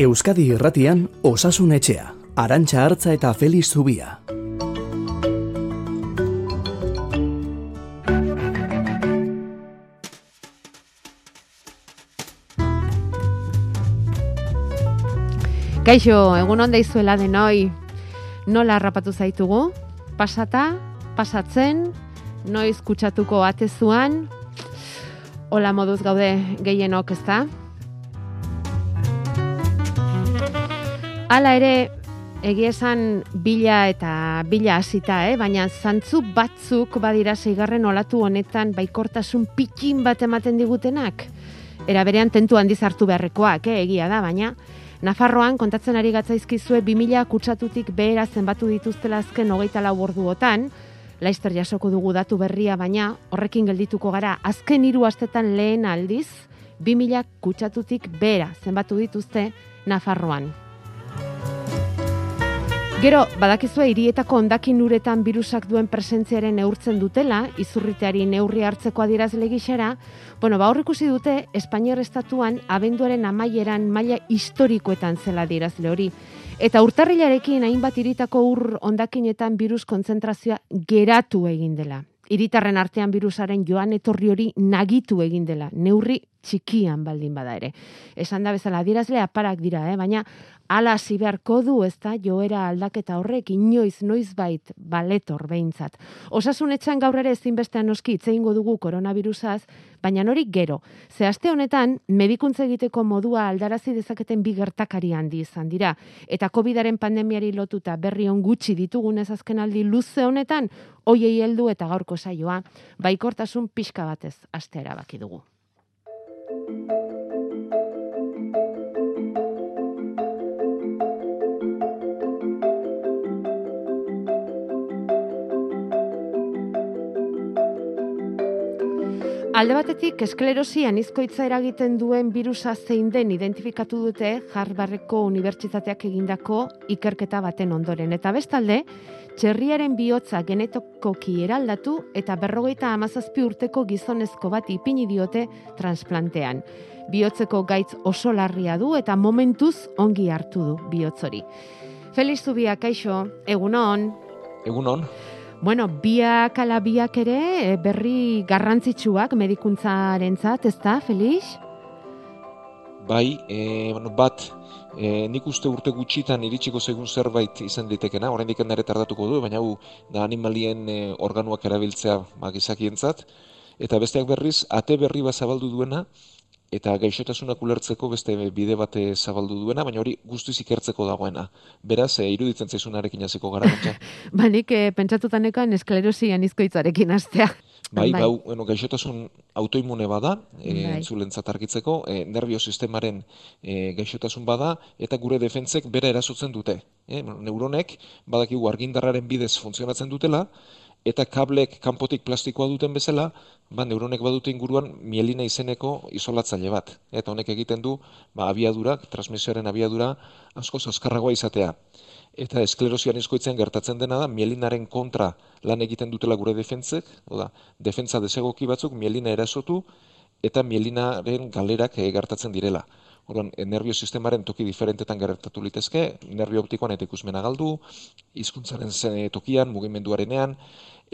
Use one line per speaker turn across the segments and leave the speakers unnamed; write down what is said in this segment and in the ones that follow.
Euskadi Irratian Osasun Etxea, Arantxa Hartza eta Feliz Zubia.
Kaixo, egun onda izuela denoi, nola harrapatu zaitugu? Pasata, pasatzen, noiz kutsatuko atezuan, hola moduz gaude gehienok ez Hala ere, egia esan bila eta bila hasita, eh? baina zantzu batzuk badira zeigarren olatu honetan baikortasun pikin bat ematen digutenak. Era berean tentu handiz hartu beharrekoak, eh? egia da, baina Nafarroan kontatzen ari gatzaizkizue 2000 kutsatutik behera zenbatu dituztela azken hogeita lau orduotan, Laister jasoko dugu datu berria, baina horrekin geldituko gara azken hiru astetan lehen aldiz, 2000 kutsatutik behera zenbatu dituzte Nafarroan. Gero, badakizue hirietako ondakin uretan virusak duen presentziaren neurtzen dutela, izurriteari neurri hartzeko adierazle gixera, bueno, ba ikusi dute Espainiar estatuan abenduaren amaieran maila historikoetan zela adierazle hori. Eta urtarrilarekin hainbat hiritako ur ondakinetan virus kontzentrazioa geratu egin dela. Hiritarren artean virusaren joan etorri hori nagitu egin dela, neurri txikian baldin bada ere. Esan da bezala adierazle aparak dira, eh? baina ala hasi beharko du ez da joera aldaketa horrek inoiz noiz bait baletor behintzat. Osasun etxan gaur ere ezinbestean noski itzeingo dugu koronavirusaz, baina nori gero. Ze honetan, medikuntza egiteko modua aldarazi dezaketen bi gertakari handi izan dira. Eta COVIDaren pandemiari lotuta berri on gutxi ditugunez azken aldi luze honetan, hoiei heldu eta gaurko saioa, baikortasun pixka batez aste erabaki dugu. Alde batetik, esklerosi anizkoitza eragiten duen virusa zein den identifikatu dute Harvardeko unibertsitateak egindako ikerketa baten ondoren. Eta bestalde, txerriaren bihotza genetokoki eraldatu eta berrogeita amazazpi urteko gizonezko bat ipini diote transplantean. Bihotzeko gaitz oso larria du eta momentuz ongi hartu du bihotzori. Feliz Zubia, kaixo, egunon.
Egunon.
Bueno, biak ala biak ere eh, berri garrantzitsuak medikuntzaren zat, ez da, Felix?
Bai, e, bueno, bat, e, nik uste urte gutxitan iritsiko segun zerbait izan ditekena, orain diken nare tardatuko du, baina hu, da animalien e, organuak erabiltzea magizakientzat, eta besteak berriz, ate berri bat zabaldu duena, eta gaixotasunak ulertzeko beste bide bate zabaldu duena, baina hori guztiz ikertzeko dagoena. Beraz, e, iruditzen zaizunarekin hasiko gara.
ba, nik e, pentsatutan ekan esklerosi anizkoitzarekin astea.
Bai, bai. Bau, bueno, gaixotasun autoimune bada, e, bai. argitzeko, e, nervio sistemaren e, gaixotasun bada, eta gure defentzek bera erasotzen dute. E, neuronek, badakigu argindarraren bidez funtzionatzen dutela, eta kablek kanpotik plastikoa duten bezala, ba, neuronek badute inguruan mielina izeneko isolatzaile bat. Eta honek egiten du, ba, abiadura, transmisioaren abiadura, asko azkarragoa izatea. Eta esklerosian izkoitzen gertatzen dena da, mielinaren kontra lan egiten dutela gure defentzek, oda, defentza desegoki batzuk mielina erasotu, eta mielinaren galerak e, gertatzen direla. Orduan, nervio sistemaren toki diferentetan gertatu litezke, nervio optikoan eta ikusmena galdu, hizkuntzaren tokian, mugimenduarenean,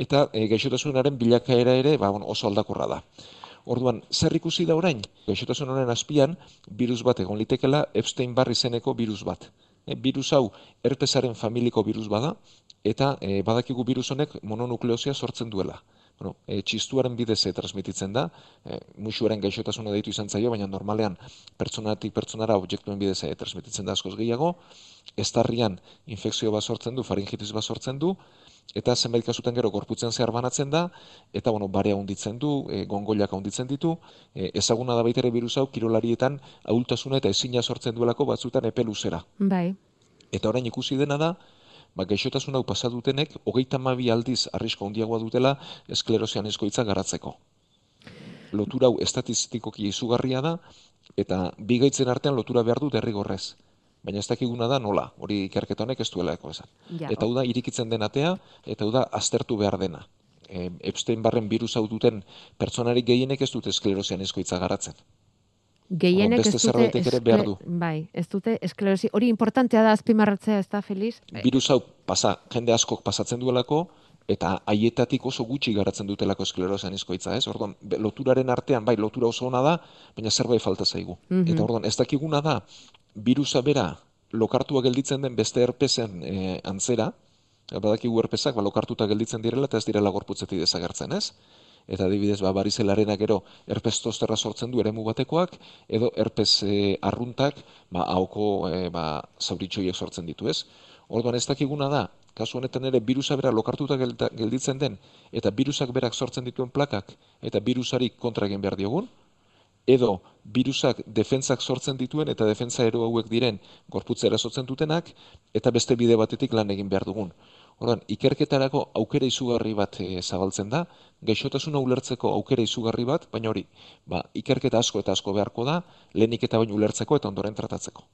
eta e, gaixotasunaren bilakaera ere ba, oso aldakorra da. Orduan, zer ikusi da orain? Gaixotasun honen azpian, virus bat egon litekela Epstein-Barr izeneko virus bat. E, virus hau herpesaren familiko virus bada, eta e, badakigu virus honek mononukleosia sortzen duela. Bueno, e, txistuaren bidez e, transmititzen da, e, musuaren gaixotasuna deitu izan zaio, baina normalean pertsonatik pertsonara objektuen bidez e, transmititzen da askoz gehiago, estarrian infekzio bat sortzen du, faringitis bat sortzen du, eta zenbait kasutan gero gorputzen zehar banatzen da, eta bueno, barea hunditzen du, e, gongoiak hunditzen ditu, e, ezaguna da baitere virus hau kirolarietan ahultasuna eta ezina sortzen duelako batzutan epe luzera.
Bai.
Eta orain ikusi dena da, ba, gaixotasun hau pasadutenek, hogeita mabi aldiz arrisko handiagoa dutela esklerosian eskoitza garatzeko. Lotura hau estatistikoki izugarria da, eta bigaitzen artean lotura behar du derrigorrez baina ez dakiguna da nola, hori ikerketa honek ez duela esan. Eta hau da, irikitzen den atea, eta hau da, aztertu behar dena. Epstein barren virus hau duten pertsonarik gehienek ez dute esklerosian eskoitza garatzen.
Gehienek ez dute ere behar du. Bai, ez dute esklerosi. Hori importantea da azpimarratzea, ez da, Feliz?
Virus hau pasa, jende askok pasatzen duelako, eta haietatik oso gutxi garatzen dutelako esklerosan izkoitza, ez? Orduan, loturaren artean, bai, lotura oso ona da, baina zerbait falta zaigu. Mhm. Eta orduan, ez dakiguna da, virusa bera lokartua gelditzen den beste herpesen e, antzera, badakigu herpesak ba, lokartuta gelditzen direla eta ez direla gorputzetik desagertzen, ez? Eta adibidez, ba, barizelarena gero herpes tosterra sortzen du eremu batekoak, edo herpes e, arruntak ba, hauko e, ba, zauritxoiek sortzen ditu, ez? Orduan ez dakiguna da, kasu honetan ere virusa bera lokartuta gelditzen den, eta virusak berak sortzen dituen plakak, eta virusari kontra egin behar diogun, edo virusak defentzak sortzen dituen eta defentza ero hauek diren gorputza erasotzen dutenak eta beste bide batetik lan egin behar dugun. Ordan, ikerketarako aukera izugarri bat e, zabaltzen da, gaixotasuna ulertzeko aukera izugarri bat, baina hori, ba, ikerketa asko eta asko beharko da, lehenik eta baino ulertzeko eta ondoren tratatzeko.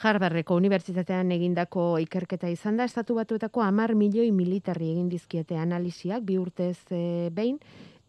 Harvardeko unibertsitatean egindako ikerketa izan da, estatu batuetako amar milioi militarri egin dizkiete analiziak, bi urtez e, behin,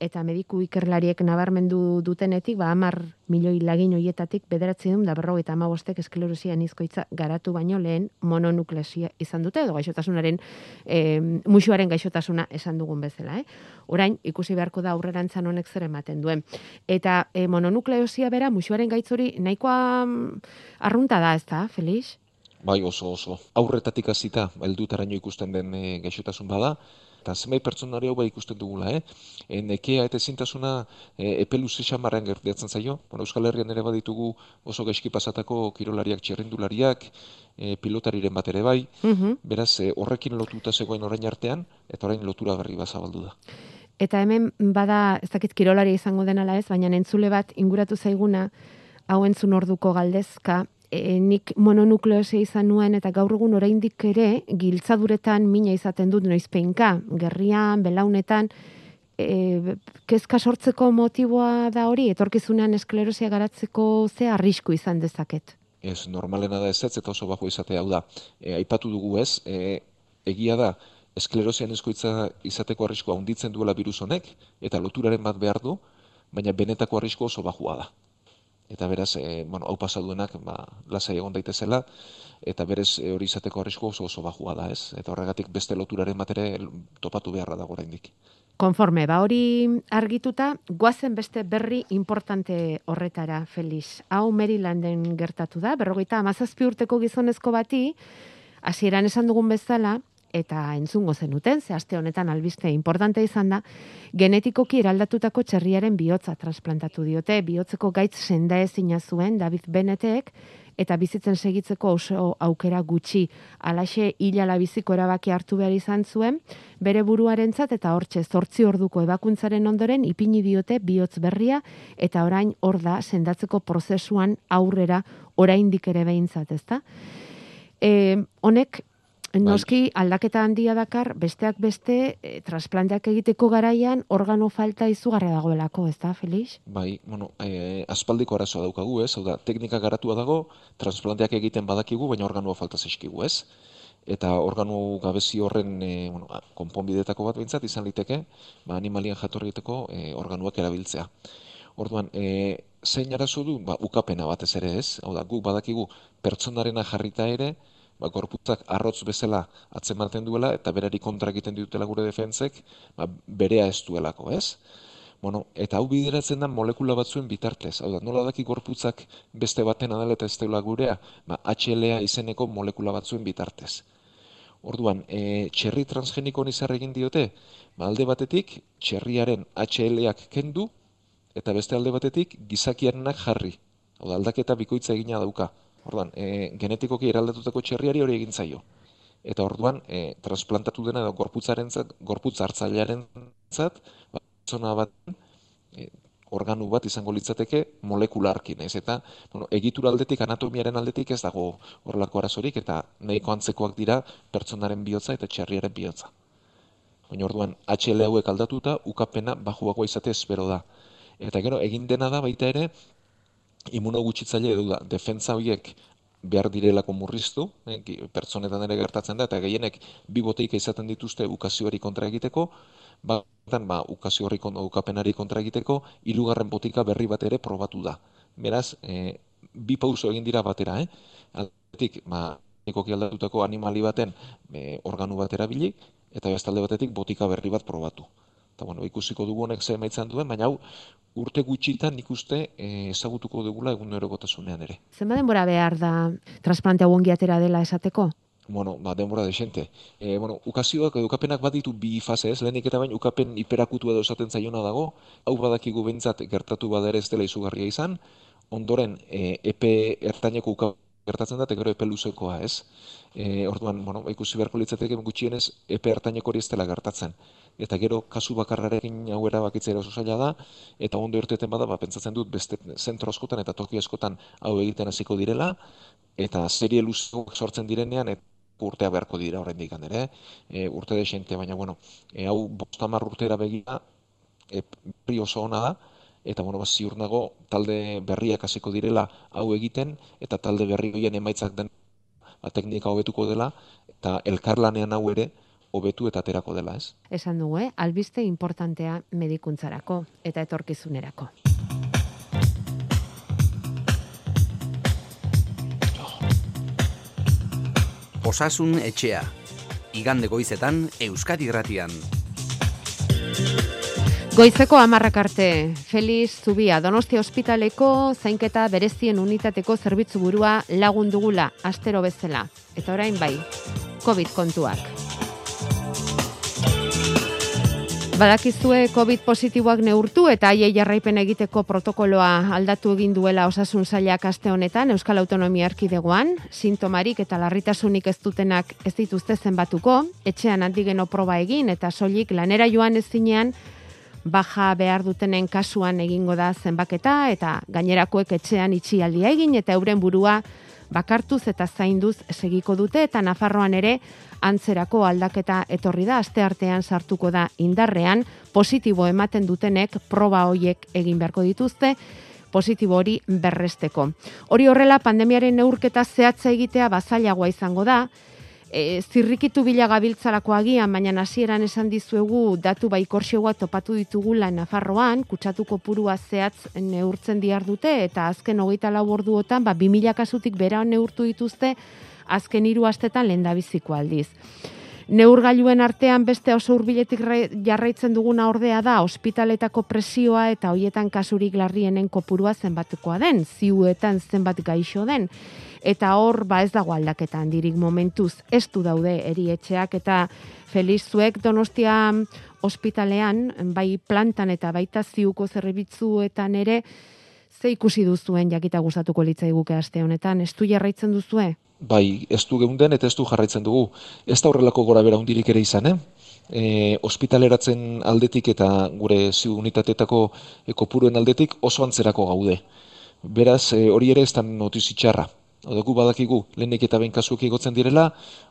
eta mediku ikerlariek nabarmendu dutenetik, ba, amar milioi lagin hoietatik bederatzi dut, da berro eta amabostek esklerosia nizkoitza garatu baino lehen mononuklesia izan dute, edo gaixotasunaren, e, musuaren gaixotasuna esan dugun bezala. Eh? Orain, ikusi beharko da aurrerantzan honek zer ematen duen. Eta e, mononukleosia bera, musuaren gaitzuri nahikoa mm, arrunta da, ez da, Felix?
Bai, oso, oso. Aurretatik azita, eldutaraino ikusten den e, gaixotasun bada, eta zenbait pertsonari hau bai ikusten dugula, eh? E, nekea eta ezintasuna e, epe luze xamarrean gertatzen zaio. Bueno, Euskal Herrian ere baditugu oso gaizki pasatako kirolariak, txerrindulariak, e, pilotariren bat ere bai. Mhm. Beraz, e, horrekin lotuta zegoen orain artean, eta orain lotura berri bazabaldu da.
Eta hemen bada, ez dakit kirolari izango denala ez, baina entzule bat inguratu zaiguna, hau entzun orduko galdezka, e, nik mononukleose izan nuen eta gaur egun oraindik ere giltzaduretan mina izaten dut noizpeinka, gerrian, belaunetan, e, kezka sortzeko motiboa da hori, etorkizunean esklerosia garatzeko ze arrisku izan dezaket?
Ez, normalena da ez ez, eta oso bako izate hau da. E, aipatu dugu ez, e, egia da, esklerosian eskoitza izateko arriskoa handitzen duela virus honek, eta loturaren bat behar du, baina benetako arrisko oso bajua da eta beraz, e, bueno, hau pasaduenak, ba, lasai egon daitezela, eta berez e, hori izateko arrisko oso oso bajua da, ez? Eta horregatik beste loturaren batere topatu beharra dago oraindik.
Konforme, ba hori argituta, guazen beste berri importante horretara, Feliz. Hau Marylanden gertatu da, berrogeita amazazpi urteko gizonezko bati, hasieran esan dugun bezala, eta entzungo zenuten, ze aste honetan albiste importante izan da, genetikoki eraldatutako txerriaren bihotza transplantatu diote, bihotzeko gaitz senda ezina zuen David Benetek, eta bizitzen segitzeko oso aukera gutxi. Alaxe hilala biziko erabaki hartu behar izan zuen, bere buruarentzat eta hortxe zortzi orduko ebakuntzaren ondoren ipini diote bihotz berria, eta orain hor da sendatzeko prozesuan aurrera oraindik ere behintzat, ezta? E, honek. Noski aldaketa handia dakar, besteak beste, e, transplanteak egiteko garaian organo falta izugarra dagoelako, ez da, Felix?
Bai, bueno, e, aspaldiko arazoa daukagu, ez? Hau da, teknika garatua dago, transplanteak egiten badakigu, baina organoa falta zeskigu, ez? Eta organo gabezi horren e, bueno, konponbidetako bat bintzat izan liteke, ba, animalian jatorriteko e, organuak erabiltzea. Orduan, e, zein arazo du, ba, ukapena batez ere ez, hau da, guk badakigu pertsonarena jarrita ere, ba, gorputzak arrotz bezala atzematen duela eta berari kontra egiten ditutela gure defentzek, ba, berea ez duelako, ez? Bueno, eta hau bideratzen da molekula batzuen bitartez. Hau da, nola daki gorputzak beste baten adela eta ez dela gurea, ba, HLA izeneko molekula batzuen bitartez. Orduan, e, txerri transgeniko nizar egin diote, ba, alde batetik, txerriaren HLAak kendu, eta beste alde batetik, gizakiarenak jarri. Hau da, aldaketa bikoitza egina dauka. Orduan, e, genetikoki eraldatutako txerriari hori egin zaio. Eta orduan, e, transplantatu dena edo gorputzaren zat, gorputz hartzailearen zat, ba, zona bat, e, organu bat izango litzateke molekularkin, ez? Eta, bueno, egitura aldetik, anatomiaren aldetik ez dago horrelako arazorik, eta nahiko antzekoak dira pertsonaren bihotza eta txerriaren bihotza. Baina orduan, HL hauek aldatuta, ukapena bajuagoa izate espero da. Eta gero, egin dena da baita ere, imunogutxitzaile edo da, defensa horiek behar direlako murriztu, eh, pertsonetan ere gertatzen da, eta gehienek bi boteika izaten dituzte ukazioari kontra egiteko, batan ba, ukazio horri ukapenari kontra egiteko, ilugarren botika berri bat ere probatu da. Beraz, e, bi pauso egin dira batera, eh? Aldetik, ba, ekoki aldatutako animali baten e, organu bat erabili, eta bestalde batetik botika berri bat probatu. Eta, bueno, ikusiko dugu honek ze emaitzan duen, baina hau, urte gutxitan ikuste e, ezagutuko dugula egun erogotasunean ere.
Zenba denbora behar da transplante hau atera dela esateko?
Bueno, ba, denbora desente. E, bueno, ukazioak edo ukapenak baditu bi fase ez, lehenik eta bain ukapen hiperakutu edo esaten zaiona dago, hau badakigu bentzat gertatu badere ez dela izugarria izan, ondoren e, epe ertaineko ukapen gertatzen da, gero epe luzekoa, ez? E, orduan, bueno, ikusi beharko litzateke gutxienez epe hartaineko hori ez dela gertatzen. Eta gero kasu bakarrarekin hau erabakitzea oso zaila da, eta ondo irteten bada, ba, pentsatzen dut beste zentro askotan eta toki askotan hau egiten hasiko direla, eta serie luzekoak sortzen direnean, eta urtea beharko dira horrein dikan ere, e, urte desente, baina, bueno, e, hau bostamar urtera begira, e, pri oso ona da, eta bueno, ba, ziur nago talde berriak hasiko direla hau egiten eta talde berri hoien emaitzak den ba, teknika hobetuko dela eta elkarlanean hau ere hobetu eta aterako dela, ez?
Esan dugu, eh? albiste importantea medikuntzarako eta etorkizunerako.
Osasun etxea. Igande goizetan Euskadi Gratian.
Goizeko amarrak arte, Feliz Zubia, Donostia Hospitaleko zainketa berezien unitateko zerbitzu burua lagundugula, astero bezala. Eta orain bai, COVID kontuak. Badakizue COVID positiboak neurtu eta haiei jarraipen egiteko protokoloa aldatu egin duela osasun zailak aste honetan Euskal Autonomia Erkidegoan, sintomarik eta larritasunik ez dutenak ez dituzte zenbatuko, etxean antigeno proba egin eta soilik lanera joan ez zinean, baja behar dutenen kasuan egingo da zenbaketa eta gainerakoek etxean itxialdia egin eta euren burua bakartuz eta zainduz segiko dute eta Nafarroan ere antzerako aldaketa etorri da. Aste artean sartuko da indarrean. Positibo ematen dutenek proba hoiek egin beharko dituzte positibo hori berresteko. Hori horrela pandemiaren neurketa zehatza egitea bazailagoa izango da, e, zirrikitu bila gabiltzarako agian, baina hasieran esan dizuegu datu baikorxegoa topatu ditugula Nafarroan, kutsatuko purua zehatz neurtzen diar dute, eta azken hogeita lau orduotan, ba, 2000 kasutik bera neurtu dituzte, azken hiru astetan lendabiziko aldiz. Neurgailuen artean beste oso hurbiletik jarraitzen duguna ordea da ospitaletako presioa eta hoietan kasurik larrienen kopurua zenbatukoa den, ziuetan zenbat gaixo den eta hor ba ez dago aldaketan dirik momentuz ez du daude erietxeak eta Felizuek Donostia ospitalean bai plantan eta baita ziuko zerbitzuetan ere ze ikusi duzuen jakita gustatuko litzaiguke aste honetan ez du jarraitzen duzue
Bai, ez du geunden eta ez du jarraitzen dugu. Ez da horrelako gora bera hundirik ere izan, eh? E, ospitaleratzen aldetik eta gure ziu unitatetako ekopuruen aldetik oso antzerako gaude. Beraz, e, hori ere ez da notizitxarra. Oda gu badakigu lehenik eta behin kasuak egotzen direla,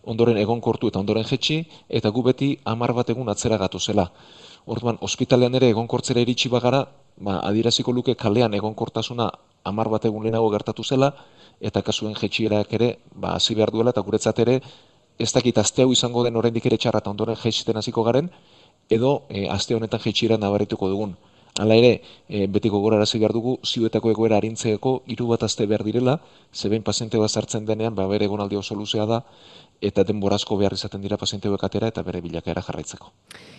ondoren egonkortu eta ondoren jetxi, eta gu beti amar bat egun atzera gatu zela. Orduan, ospitalean ere egonkortzera iritsi bagara, ba, adiraziko luke kalean egonkortasuna amar bat egun lehenago gertatu zela, eta kasuen jetxierak ere, ba, hasi behar duela, eta guretzat ere, ez dakit azte hau izango den oraindik ere txarra eta ondoren jetxiten hasiko garen, edo e, aste honetan jetxiera nabarituko dugun. Hala ere, e, betiko gora behar dugu, ziuetako egoera harintzeeko hiru bat azte behar direla, zeben paziente bat sartzen denean, ba, bere egonaldi oso luzea da, eta denborazko behar izaten dira paziente atera eta bere bilakaera jarraitzeko.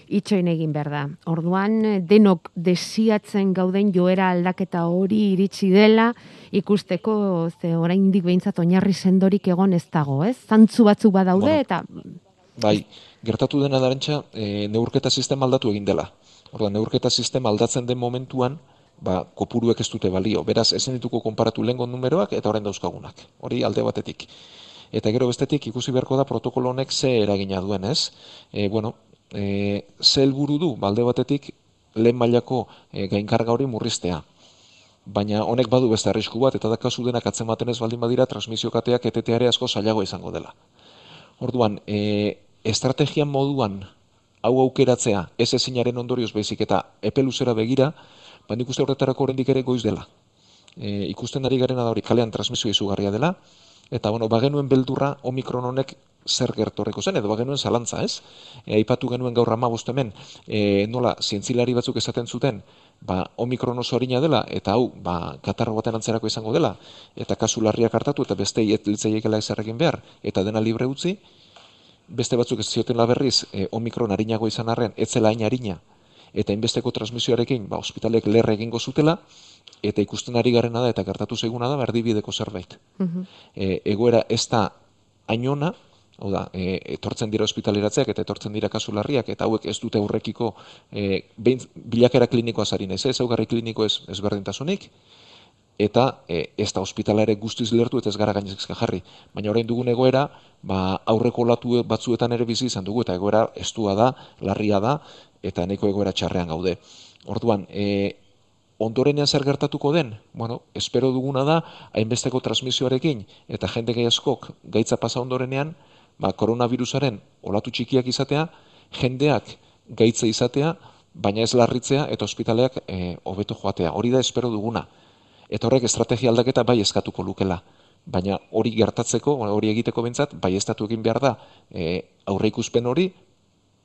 Itxoin egin behar da. Orduan, denok desiatzen gauden joera aldaketa hori iritsi dela, ikusteko, ze orain dik behintzat oinarri sendorik egon ez dago, ez? Zantzu batzu badaude, eta...
Bai, gertatu dena darentxa, e, neurketa sistema aldatu egin dela. Orda, neurketa sistema aldatzen den momentuan, ba, kopuruek ez dute balio. Beraz, ezen dituko konparatu lehenko numeroak eta horren dauzkagunak. Hori alde batetik. Eta gero bestetik ikusi beharko da protokolo honek ze eragina duen, ez? E, bueno, e, ze helburu du, balde ba, batetik, lehen mailako e, gainkarga hori murriztea. Baina honek badu beste arrisku bat, eta da kasu denak atzematen ez baldin badira, transmisio kateak eteteare asko zailago izango dela. Orduan, e, estrategian moduan hau aukeratzea ez ezinaren ondorioz bezik eta epe begira, ba nik uste horretarako oraindik ere goiz dela. E, ikusten ari garen da hori kalean transmisio izugarria dela, Eta, bueno, bagenuen beldurra omikron honek zer gertorreko zen, edo bagenuen zalantza, ez? E, aipatu genuen gaur ama hemen, e, nola, zientzilari batzuk esaten zuten, ba, omikron oso harina dela, eta hau, ba, katarro baten antzerako izango dela, eta kasu larriak hartatu, eta beste hiltzeiekela ezarrekin behar, eta dena libre utzi, beste batzuk ez zioten laberriz, e, omikron harinago izan arren, etzela hain harina, eta inbesteko transmisioarekin, ba, ospitalek lerre egingo zutela, eta ikusten ari garena da, eta gertatu zeiguna da, berdibideko zerbait. Uh e, egoera ez da ainona, hau da, e, etortzen dira ospitaleratzeak eta etortzen dira kasu larriak eta hauek ez dute aurrekiko e, bilakera klinikoa zarin ez, ez augarri kliniko ez, ez berdintasunik, eta e, ez da ospitalare guztiz lertu eta ez gara gainezka jarri. Baina orain dugun egoera, ba, aurreko latu batzuetan ere bizi izan dugu eta egoera estua da, larria da, eta neko egoera txarrean gaude. Orduan, e, ondorenean zer gertatuko den, bueno, espero duguna da, hainbesteko transmisioarekin, eta jende gehi askok gaitza pasa ondorenean, ba, koronavirusaren olatu txikiak izatea, jendeak gaitza izatea, baina ez larritzea eta ospitaleak e, hobeto joatea. Hori da espero duguna. Eta horrek estrategia aldaketa bai eskatuko lukela. Baina hori gertatzeko, hori egiteko bentsat, bai estatu egin behar da e, aurreikuspen hori,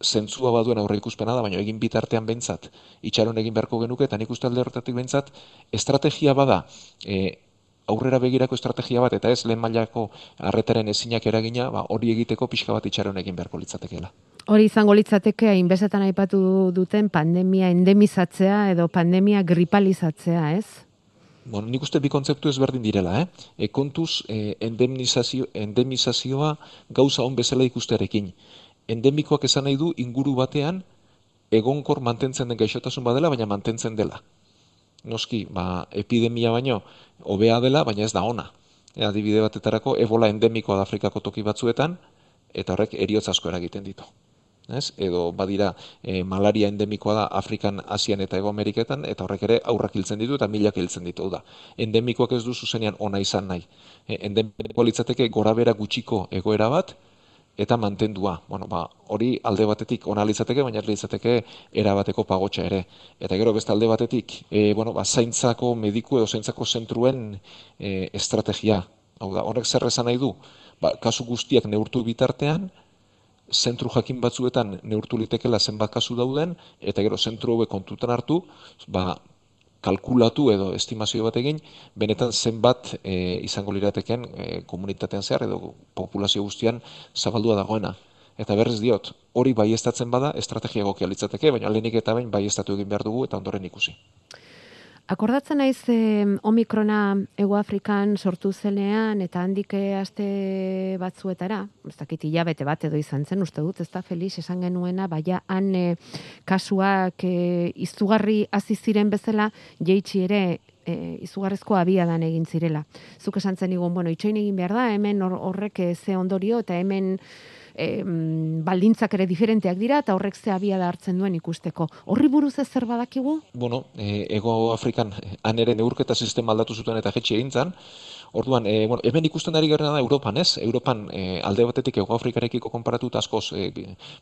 zentzua baduen aurreikuspena da, baina egin bitartean bentsat, itxaron egin beharko genuke, eta nik uste alde horretatik bentsat, estrategia bada, e, aurrera begirako estrategia bat eta ez lehen mailako arretaren ezinak eragina, ba, hori egiteko pixka bat itxaron egin beharko litzatekeela.
Hori izango litzateke hainbezetan aipatu duten pandemia endemizatzea edo pandemia gripalizatzea, ez?
Bueno, nik uste bi kontzeptu ezberdin direla, eh? E, kontuz, e, endemizazio, endemizazioa gauza hon bezala ikustearekin. Endemikoak esan nahi du inguru batean egonkor mantentzen den gaixotasun badela, baina mantentzen dela noski, ba, epidemia baino, hobea dela, baina ez da ona. E, adibide batetarako, ebola endemikoa da Afrikako toki batzuetan, eta horrek eriotz asko eragiten ditu. Ez? Edo badira e, malaria endemikoa da Afrikan, Asian eta Ego Ameriketan, eta horrek ere aurrak hiltzen ditu eta milak hiltzen ditu da. Endemikoak ez du zuzenean ona izan nahi. E, endemikoa litzateke gora bera gutxiko egoera bat, eta mantendua. Bueno, ba, hori alde batetik ona litzateke, baina litzateke erabateko pagotxa ere. Eta gero beste alde batetik, e, bueno, ba, zaintzako mediku edo zaintzako zentruen e, estrategia. Hau da, horrek zer esan nahi du? Ba, kasu guztiak neurtu bitartean, zentru jakin batzuetan neurtu litekela zenbat kasu dauden, eta gero zentru hauek kontutan hartu, ba, kalkulatu edo estimazio bat egin, benetan zenbat e, izango lirateken e, komunitatean zehar edo populazio guztian zabaldua dagoena. Eta berriz diot, hori baiestatzen bada estrategia egokia litzateke, baina lehenik eta bain baiestatu egin behar dugu eta ondoren ikusi.
Akordatzen naiz eh, Omikrona Ego Afrikan sortu zenean eta handik eh, aste batzuetara, ez dakit hilabete bat edo izan zen, uste dut, ez da Felix esan genuena, baina han eh, kasuak eh, izugarri hasi ziren bezala, jeitsi ere eh, izugarrezko abiadan egin zirela. Zuk esan zen igun, bueno, itxoin egin behar da, hemen horrek eh, ze ondorio eta hemen e, baldintzak ere diferenteak dira eta horrek ze abia da hartzen duen ikusteko. Horri buruz ez zer badakigu?
Bueno, e, Ego Afrikan han ere neurketa sistema aldatu zuten eta jetxe egin zan, Orduan, e, bueno, hemen ikusten ari garena da Europan, ez? Europan e, alde batetik Ego Afrikarekiko konparatu askoz e,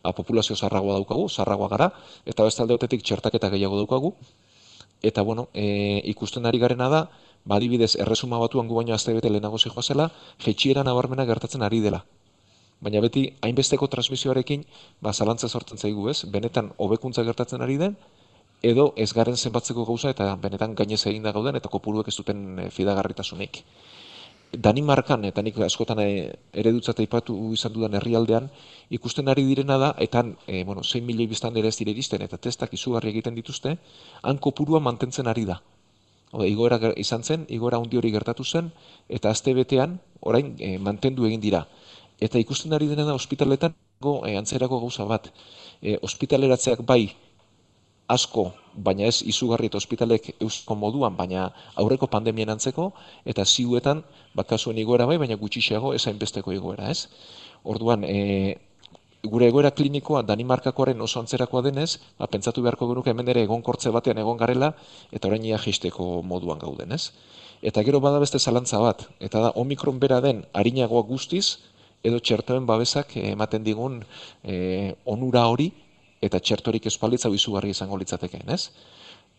ba, populazio zarragoa daukagu, zarragoa gara, eta beste alde batetik txertaketa gehiago daukagu. Eta, bueno, e, ikusten ari garena da, badibidez, erresuma batuan gu baino azte bete lehenago zijoa zela, jetxiera nabarmena gertatzen ari dela baina beti hainbesteko transmisioarekin ba zalantza sortzen zaigu, ez? Benetan hobekuntza gertatzen ari den edo ez garen zenbatzeko gauza eta benetan gainez eginda gauden eta kopuruek ez duten e, fidagarritasunik. Danimarkan eta nik askotan e, eredutzat aipatu izan dudan herrialdean ikusten ari direna da eta e, bueno, 6 milioi biztan ere ez dire iristen eta testak izugarri egiten dituzte, han kopurua mantentzen ari da. Oda, igoera izan zen, igoera handi hori gertatu zen, eta azte betean, orain, e, mantendu egin dira. Eta ikusten ari dena da ospitaletan e, antzerako gauza bat. E, ospitaleratzeak bai asko, baina ez izugarri eta ospitalek eusko moduan, baina aurreko pandemien antzeko, eta ziuetan, bakasuen igoera bai, baina gutxixeago ez hainbesteko igoera, ez? Orduan, e, gure egoera klinikoa Danimarkakoaren oso antzerakoa denez, ba, pentsatu beharko genuke hemen ere egon kortze batean egon garela, eta orain ia jisteko moduan gauden, ez? Eta gero bada beste zalantza bat, eta da omikron bera den harinagoa guztiz, edo txertoen babesak ematen digun e, onura hori eta txertorik espalitza izugarri izango litzatekeen, ez?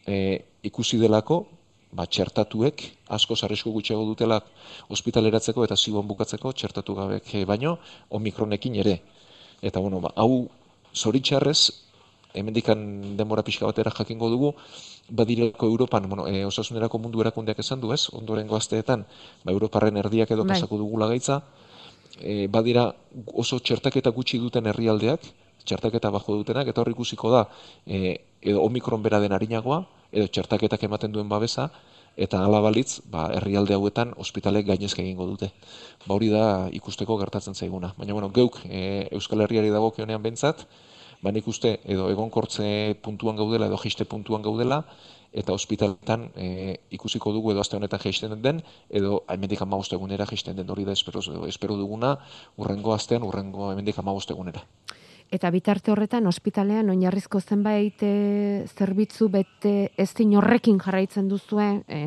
E, ikusi delako, ba, txertatuek asko zarrisko gutxiago dutela ospitaleratzeko eta ziboan bukatzeko txertatu gabek baino, omikronekin ere. Eta, bueno, ba, hau zoritxarrez, hemendikan denbora pixka batera jakingo dugu, badireko Europan, bueno, e, osasunerako mundu erakundeak esan du, ez? Ondoren goazteetan, ba, Europarren erdiak edo bai. pasako dugula gaitza, e, badira oso txertaketa gutxi duten herrialdeak, txertaketa bajo dutenak, eta hor ikusiko da, e, edo omikron bera den harinagoa, edo txertaketak ematen duen babesa, eta hala balitz, ba, herrialde hauetan ospitalek gainezke egingo dute. Ba hori da ikusteko gertatzen zaiguna. Baina, bueno, geuk e, Euskal Herriari dago kionean bentsat, ba nik uste edo egonkortze puntuan gaudela edo jiste puntuan gaudela, eta ospitaletan e, ikusiko dugu edo aste honetan jaisten den, edo hemendik amabost egunera jaisten den hori da espero, espero duguna, urrengo astean, urrengo hemendik amabost egunera.
Eta bitarte horretan, ospitalean, oinarrizko zenbait e, zerbitzu bete ez horrekin jarraitzen duzue, e,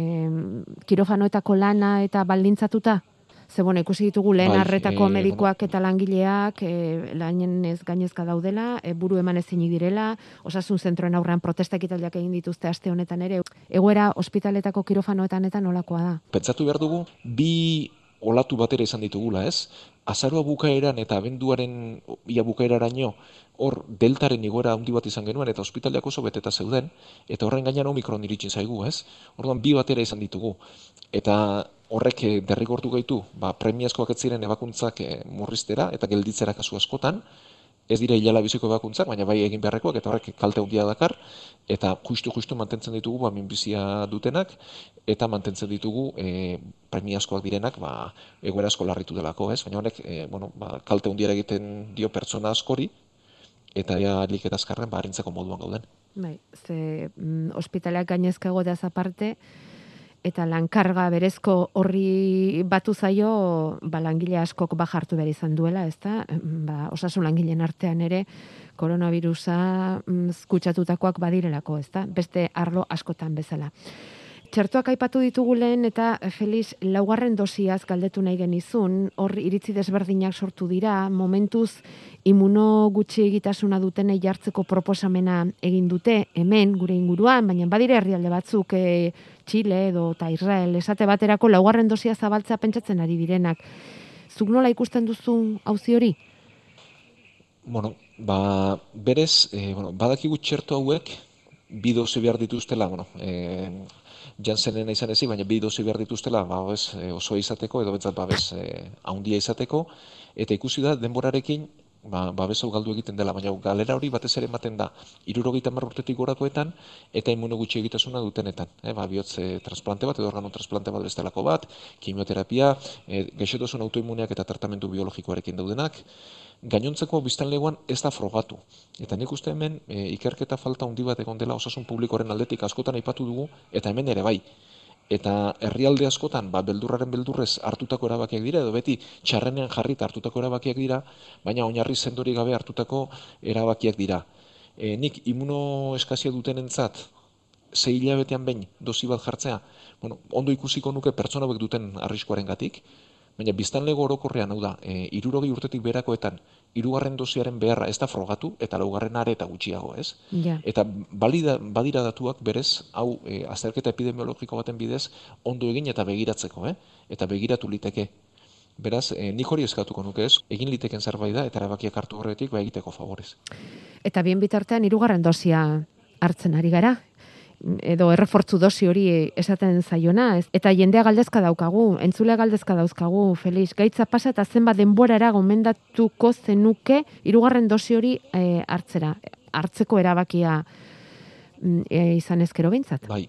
kirofanoetako lana eta baldintzatuta? Ze bueno, ikusi ditugu lehen bai, arretako e, medikoak eta langileak e, lainen ez gainezka daudela, e, buru eman ezin direla, osasun zentroen aurrean protestak italdiak egin dituzte aste honetan ere. Egoera ospitaletako kirofanoetan eta nolakoa da?
Pentsatu behar dugu, bi olatu batera izan ditugula, ez? Azaroa bukaeran eta abenduaren ia bukaeraraino hor deltaren igoera handi bat izan genuen eta ospitaleak oso beteta zeuden eta horren gainean omikron iritsin zaigu, ez? Orduan bi batera izan ditugu. Eta horrek eh, derrigortu gaitu, ba, premiazkoak ez ziren ebakuntzak e, murriztera eta gelditzera kasu askotan, ez dira hilala biziko ebakuntzak, baina bai egin beharrekoak eta horrek kalte handia dakar, eta justu-justu mantentzen ditugu ba, minbizia dutenak, eta mantentzen ditugu e, premiazkoak direnak ba, egoera asko larritu delako, ez? Baina honek e, bueno, ba, kalte handia egiten dio pertsona askori, eta ja alik eta azkarren ba, moduan gauden.
Bai, ze mm, ospitaleak gainezkago da aparte, eta lankarga berezko horri batu zaio ba, langile askok bajartu behar izan duela, ez da? Ba, osasun langileen artean ere koronavirusa mm, kutsatutakoak badirelako, ez da? Beste arlo askotan bezala. Txertuak aipatu ditugu lehen eta Feliz laugarren dosiaz galdetu nahi genizun, hor iritzi desberdinak sortu dira, momentuz imuno gutxi egitasuna duten jartzeko proposamena egin dute hemen gure inguruan, baina badire herrialde batzuk e, Chile edo eta Israel esate baterako laugarren dosia zabaltzea pentsatzen ari direnak. Zuk nola ikusten duzu hauzi hori?
Bueno, ba, berez, e, bueno, badakigu txertu hauek, bi dozi behar dituztela, bueno, e, jantzenen izan ezi, baina bi dozi behar dituztela, ba, bez, e, oso izateko, edo betzat, ba, bez, e, izateko, eta ikusi da, denborarekin, ba, babes hau galdu egiten dela, baina galera hori batez ere ematen da irurogeita marrurtetik gorakoetan eta imuno gutxi egitasuna dutenetan. E, ba, bihotze transplante bat edo organo transplante bat bestelako bat, kimioterapia, e, gaixotasun autoimuneak eta tratamendu biologikoarekin daudenak, gainontzeko biztanleguan ez da frogatu. Eta nik uste hemen e, ikerketa falta handi bat egon dela osasun publikoren aldetik askotan aipatu dugu, eta hemen ere bai, eta herrialde askotan ba, beldurraren beldurrez hartutako erabakiak dira edo beti txarrenean jarrita hartutako erabakiak dira baina oinarri sendori gabe hartutako erabakiak dira e, nik imuno eskazia duten entzat zei hilabetean behin dozi bat jartzea bueno, ondo ikusiko nuke pertsona duten arriskoaren gatik baina biztanlego orokorrean hau da e, irurogei urtetik berakoetan hirugarren dosiaren beharra ez da frogatu eta laugarren are eta gutxiago, ez?
Ja.
Eta balida, badira datuak berez, hau e, azterketa epidemiologiko baten bidez ondo egin eta begiratzeko, eh? Eta begiratu liteke. Beraz, e, nik hori eskatuko nuke ez, egin liteken zerbait da eta erabakiak hartu horretik ba egiteko favorez.
Eta bien bitartean hirugarren dosia hartzen ari gara, edo errefortzu dosi hori esaten zaiona, ez? eta jendea galdezka daukagu, entzulea galdezka dauzkagu, Felix, gaitza pasa eta zenba denborara gomendatuko zenuke hirugarren dosi hori e, hartzera, hartzeko erabakia mm, e, izan ezkero behintzat.
Bai,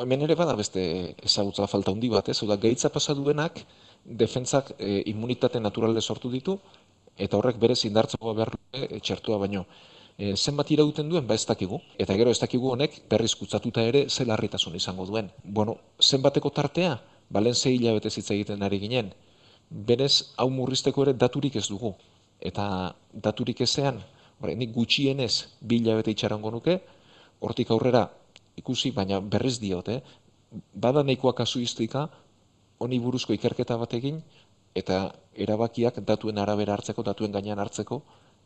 hemen ere bada beste ezagutza falta handi bat, ez? Oda, gaitza pasa duenak, defentzak e, immunitate naturale sortu ditu, eta horrek berez indartzeko behar e, txertua baino e, zenbat irauten duen, ba ez dakigu. Eta gero ez dakigu honek berriz kutzatuta ere ze larritasun izango duen. Bueno, zenbateko tartea, balen zei hilabete zitza egiten ari ginen. Berez, hau murrizteko ere daturik ez dugu. Eta daturik ezean, nik gutxienez bi hilabete itxarango nuke, hortik aurrera ikusi, baina berriz diot, eh? bada nahikoa kasuistika, honi buruzko ikerketa bat egin, eta erabakiak datuen arabera hartzeko, datuen gainean hartzeko,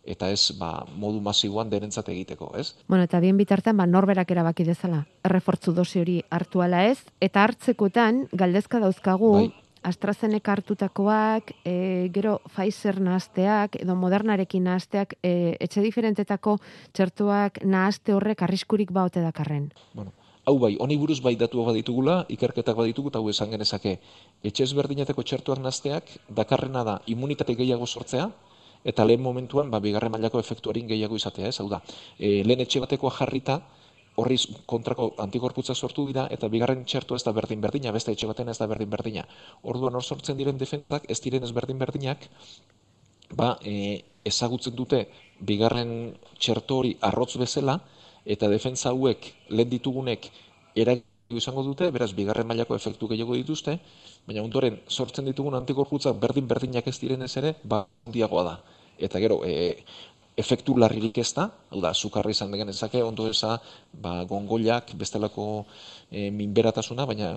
eta ez ba, modu masiboan denentzat egiteko, ez?
Bueno, eta bien bitartean, ba, norberak erabaki dezala, errefortzu dosi hori hartu ala ez, eta hartzekotan, galdezka dauzkagu, bai. AstraZeneca hartutakoak, e, gero Pfizer nahazteak, edo Modernarekin nahazteak, e, etxe diferentetako txertuak nahazte horrek arriskurik baote dakarren.
Bueno, hau bai, honi buruz bai datu baditugula, ikerketak baditugu, eta hau esan genezake, etxe ezberdinetako txertuak nahazteak, dakarrena da immunitate gehiago sortzea, eta lehen momentuan, ba, bigarren mailako efektuarin gehiago izatea, ez, hau da, e, lehen etxe batekoa jarrita, horriz kontrako antikorputza sortu dira, eta bigarren txertu ez da berdin berdina, beste etxe baten ez da berdin berdina. Orduan hor sortzen diren defentak, ez diren ez berdin berdinak, ba, e, ezagutzen dute bigarren txertu hori arrotz bezala, eta defensa hauek lehen ditugunek eragin izango dute, beraz bigarren mailako efektu gehiago dituzte, baina ondoren sortzen ditugun antikorputza berdin berdinak ez direnez ere, ba, diagoa da eta gero e, efektu larririk ez da, hau da, sukarra izan degen ezake, ondo eza, ba, gongoiak, bestelako e, minberatasuna, baina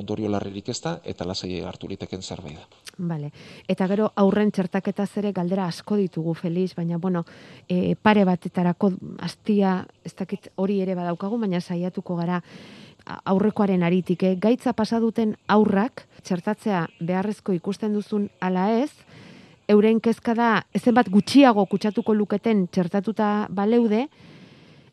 ondorio larririk ez da, eta lasai hartu liteken zerbait da.
Vale. Eta gero aurren txertaketa zere galdera asko ditugu, Feliz, baina bueno, e, pare batetarako astia, ez dakit hori ere badaukagu, baina saiatuko gara aurrekoaren aritik, eh? gaitza pasaduten aurrak, txertatzea beharrezko ikusten duzun ala ez, euren kezka da ezen bat gutxiago kutsatuko luketen txertatuta baleude,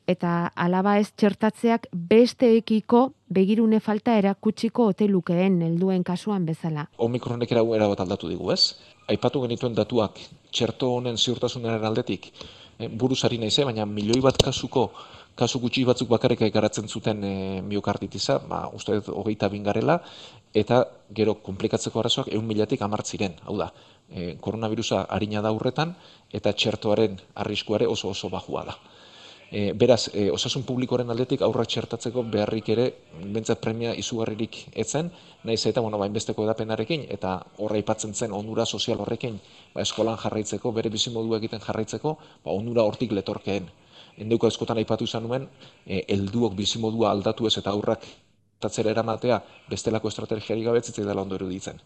eta alaba ez txertatzeak besteekiko begirune falta erakutsiko ote lukeen helduen kasuan bezala.
Omikronek era bat aldatu digu, ez? Aipatu genituen datuak txerto honen ziurtasunaren aldetik e, buruzari naize, baina milioi bat kasuko kasu gutxi batzuk bakarrik garatzen zuten e, miokarditiza, ba, uste hogeita bingarela, eta gero komplikatzeko arazoak egun milatik amartziren, hau da, e, koronavirusa harina da urretan, eta txertoaren arriskuare oso oso bajua da. E, beraz, e, osasun publikoren aldetik aurra txertatzeko beharrik ere, bentsat premia izugarririk etzen, nahiz eta, bueno, bain besteko edapenarekin, eta horra ipatzen zen onura sozial horrekin, ba, eskolan jarraitzeko, bere bizimodua egiten jarraitzeko, ba, onura hortik letorkeen. Endeuko eskotan aipatu izan nuen, e, elduok bizimodua aldatu ez eta aurrak tatzera eramatea bestelako estrategiari gabetzitzei dela ondo eruditzen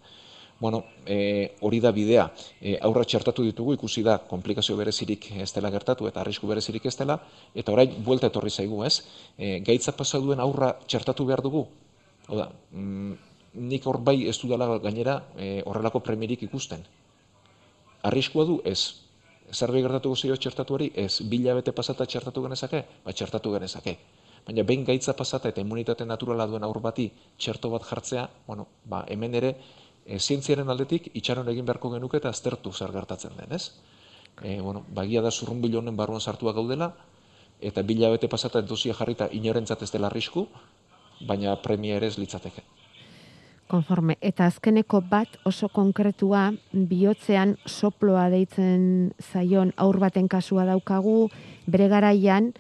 bueno, e, hori da bidea, e, aurra txertatu ditugu, ikusi da, komplikazio berezirik ez dela gertatu eta arrisku berezirik ez dela, eta orain buelta etorri zaigu, ez? E, gaitza pasaduen aurra txertatu behar dugu? Oda, mm, nik hor bai ez dudala gainera e, horrelako premirik ikusten. Arriskua du, ez. Zerbait gertatu guzio txertatu hori, ez. Bila bete pasata txertatu genezake? Ba, txertatu genezake. Baina behin gaitza pasata eta immunitate naturala duen aur bati txerto bat jartzea, bueno, ba, hemen ere, e, zientziaren aldetik itxaron egin beharko genuke eta aztertu zer gertatzen den, ez? E, bueno, bagia da zurrun honen barruan sartua gaudela, eta bila bete pasata entuzia jarrita inorentzat ez dela arrisku, baina premia ere ez litzateke.
Konforme, eta azkeneko bat oso konkretua bihotzean soploa deitzen zaion aur baten kasua daukagu, bere garaian,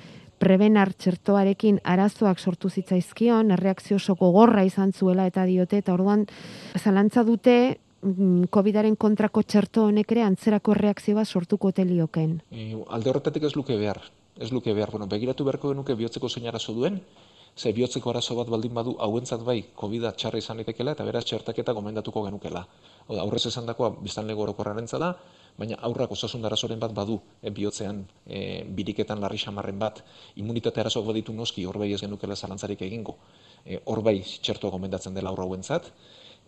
prebenar txertoarekin arazoak sortu zitzaizkion, erreakzio oso gogorra izan zuela eta diote, eta orduan zalantza dute mm, COVIDaren kontrako txerto honek ere antzerako reakzioa sortuko telioken.
E, alde horretatik ez luke behar, ez luke behar, bueno, begiratu beharko genuke bihotzeko zein arazo duen, ze bihotzeko arazo bat baldin badu hauentzat bai covid txarra izan itekela eta beraz txertaketa gomendatuko genukela. Oda, aurrez esan dakoa biztan lego da, baina aurrak osasun arazoren bat badu e, bihotzean e, biriketan larri xamarren bat. Immunitate arazoak baditu noski horbai ez genukela zalantzarik egingo. E, horbai txertoa gomendatzen dela aurra huentzat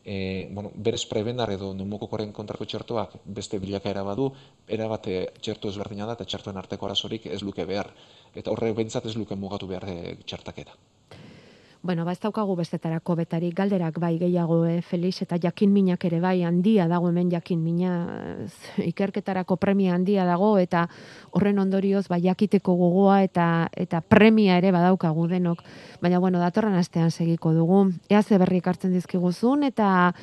e, bueno, berez prebenar edo neumokokoren kontrako txertoak beste bilakaera badu erabate txerto ezberdina da eta txertoen arteko arazorik ez luke behar. Eta horre bentsat ez luke mugatu behar e, txertaketa
Bueno, ba ez daukagu bestetarako betari galderak bai gehiago eh, Felix eta jakin minak ere bai handia dago hemen jakin mina ikerketarako premia handia dago eta horren ondorioz bai jakiteko gogoa eta eta premia ere badaukagu denok. Baina bueno, datorren astean segiko dugu. Ea ze berri ekartzen dizkiguzun eta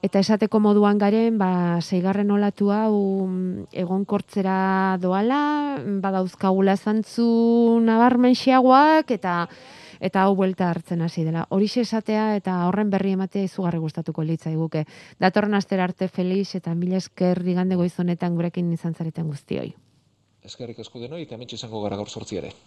eta esateko moduan garen, ba, seigarren olatu hau mm, egonkortzera doala, badauzkagula zantzu nabarmenxiagoak eta eta hau buelta hartzen hasi dela. Horixe esatea eta horren berri ematea izugarri gustatuko litza iguke. Datorren astera arte feliz eta mila esker digande goizonetan gurekin izan zareten guztioi.
Eskerrik asko denoi eta hemen izango gara gaur sortziare.